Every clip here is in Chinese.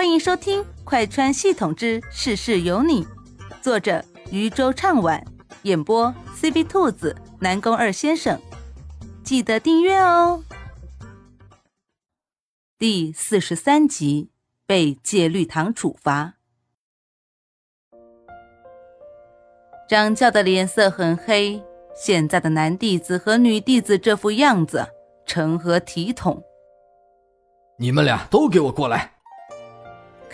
欢迎收听《快穿系统之事事有你》，作者渔舟唱晚，演播 C B 兔子、南宫二先生。记得订阅哦。第四十三集被戒律堂处罚。掌教的脸色很黑，现在的男弟子和女弟子这副样子，成何体统？你们俩都给我过来！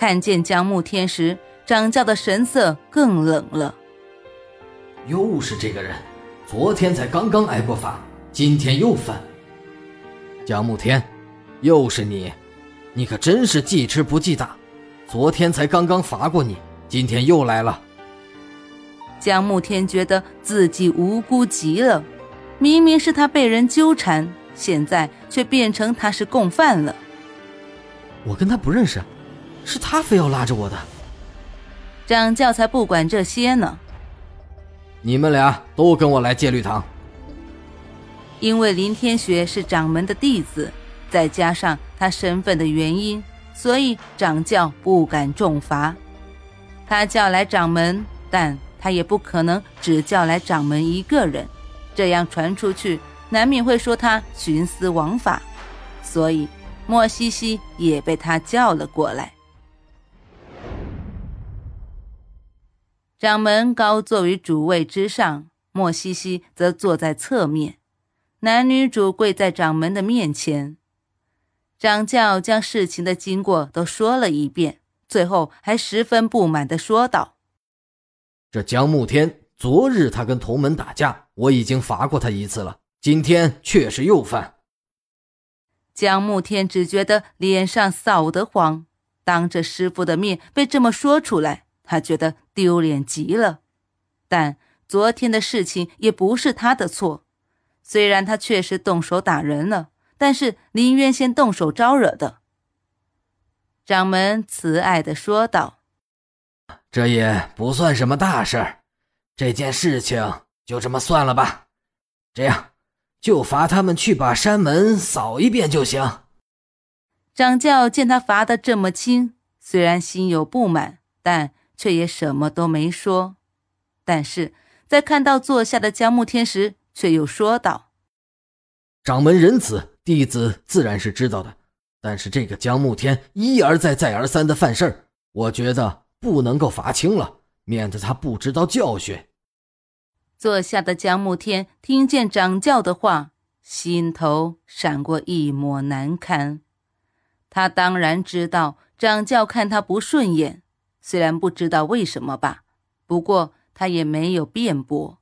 看见江慕天时，掌教的神色更冷了。又是这个人，昨天才刚刚挨过罚，今天又犯。江慕天，又是你，你可真是记吃不记打。昨天才刚刚罚过你，今天又来了。江慕天觉得自己无辜极了，明明是他被人纠缠，现在却变成他是共犯了。我跟他不认识。是他非要拉着我的，掌教才不管这些呢。你们俩都跟我来戒律堂。因为林天雪是掌门的弟子，再加上他身份的原因，所以掌教不敢重罚。他叫来掌门，但他也不可能只叫来掌门一个人，这样传出去，难免会说他徇私枉法。所以莫西西也被他叫了过来。掌门高坐于主位之上，莫西西则坐在侧面，男女主跪在掌门的面前。掌教将事情的经过都说了一遍，最后还十分不满地说道：“这江慕天，昨日他跟同门打架，我已经罚过他一次了，今天却是又犯。”江慕天只觉得脸上臊得慌，当着师傅的面被这么说出来。他觉得丢脸极了，但昨天的事情也不是他的错。虽然他确实动手打人了，但是林渊先动手招惹的。掌门慈爱的说道：“这也不算什么大事儿，这件事情就这么算了吧。这样，就罚他们去把山门扫一遍就行。”掌教见他罚的这么轻，虽然心有不满，但。却也什么都没说，但是在看到坐下的江慕天时，却又说道：“掌门仁慈，弟子自然是知道的。但是这个江慕天一而再、再而三的犯事儿，我觉得不能够罚轻了，免得他不知道教训。”坐下的江慕天听见掌教的话，心头闪过一抹难堪。他当然知道掌教看他不顺眼。虽然不知道为什么吧，不过他也没有辩驳。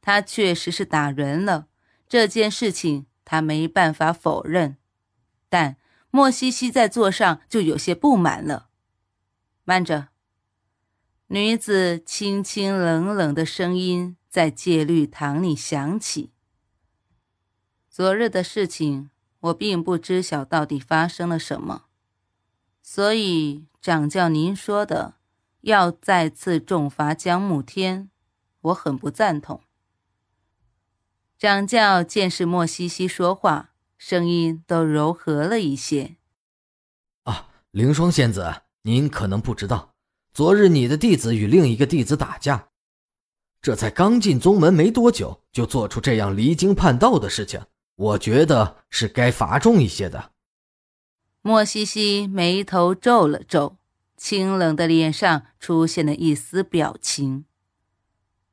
他确实是打人了，这件事情他没办法否认。但莫西西在座上就有些不满了。慢着，女子清清冷冷的声音在戒律堂里响起：“昨日的事情，我并不知晓到底发生了什么，所以掌教您说的。”要再次重罚江慕天，我很不赞同。掌教见是莫西西说话，声音都柔和了一些。啊，凌霜仙子，您可能不知道，昨日你的弟子与另一个弟子打架，这才刚进宗门没多久，就做出这样离经叛道的事情，我觉得是该罚重一些的。莫西西眉头皱了皱。清冷的脸上出现了一丝表情。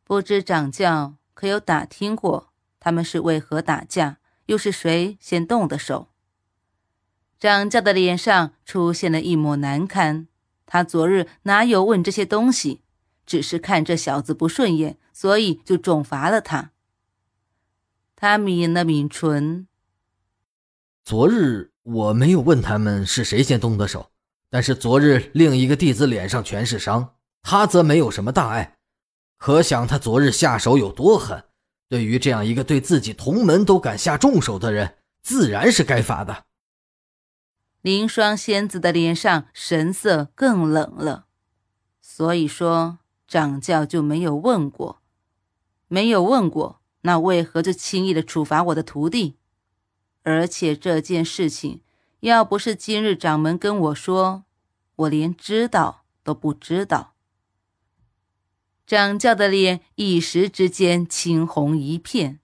不知掌教可有打听过他们是为何打架，又是谁先动的手？掌教的脸上出现了一抹难堪。他昨日哪有问这些东西，只是看这小子不顺眼，所以就重罚了他。他抿了抿唇。昨日我没有问他们是谁先动的手。但是昨日另一个弟子脸上全是伤，他则没有什么大碍，可想他昨日下手有多狠。对于这样一个对自己同门都敢下重手的人，自然是该罚的。凌霜仙子的脸上神色更冷了，所以说掌教就没有问过，没有问过，那为何就轻易的处罚我的徒弟？而且这件事情。要不是今日掌门跟我说，我连知道都不知道。掌教的脸一时之间青红一片，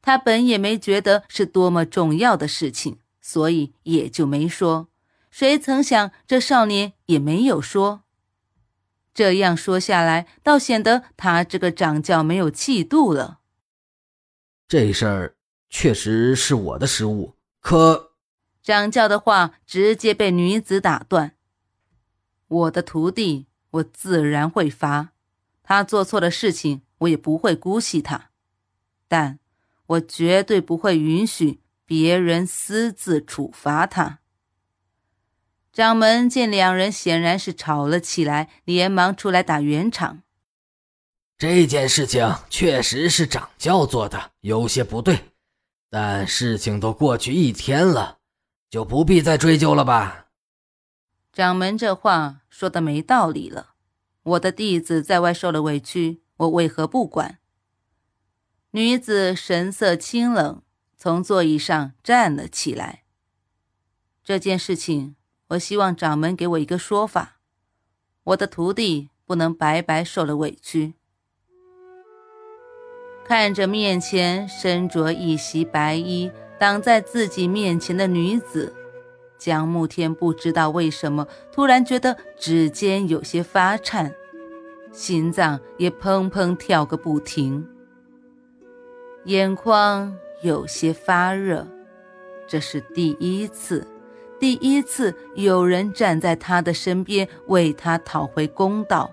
他本也没觉得是多么重要的事情，所以也就没说。谁曾想，这少年也没有说。这样说下来，倒显得他这个掌教没有气度了。这事儿确实是我的失误，可掌教的话直接被女子打断。我的徒弟，我自然会罚。他做错了事情，我也不会姑息他，但我绝对不会允许别人私自处罚他。掌门见两人显然是吵了起来，连忙出来打圆场。这件事情确实是掌教做的，有些不对，但事情都过去一天了，就不必再追究了吧？掌门这话说的没道理了。我的弟子在外受了委屈，我为何不管？女子神色清冷，从座椅上站了起来。这件事情。我希望掌门给我一个说法，我的徒弟不能白白受了委屈。看着面前身着一袭白衣挡在自己面前的女子，江慕天不知道为什么突然觉得指尖有些发颤，心脏也砰砰跳个不停，眼眶有些发热，这是第一次。第一次有人站在他的身边为他讨回公道。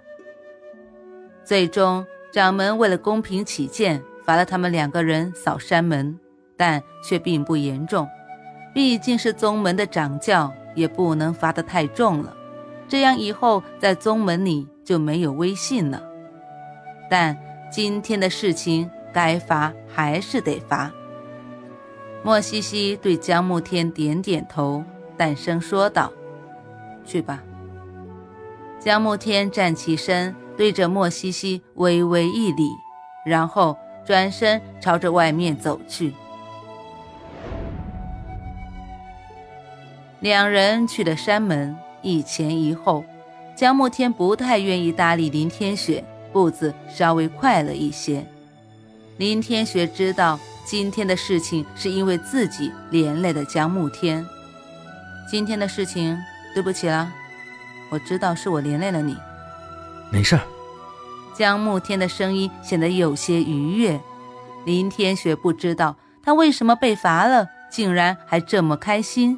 最终，掌门为了公平起见，罚了他们两个人扫山门，但却并不严重。毕竟是宗门的掌教，也不能罚得太重了，这样以后在宗门里就没有威信了。但今天的事情该罚还是得罚。莫西西对江慕天点点头。淡声说道：“去吧。”江慕天站起身，对着莫西西微微一礼，然后转身朝着外面走去。两人去了山门，一前一后。江慕天不太愿意搭理林天雪，步子稍微快了一些。林天雪知道今天的事情是因为自己连累了江慕天。今天的事情，对不起了，我知道是我连累了你。没事儿。江慕天的声音显得有些愉悦。林天雪不知道他为什么被罚了，竟然还这么开心。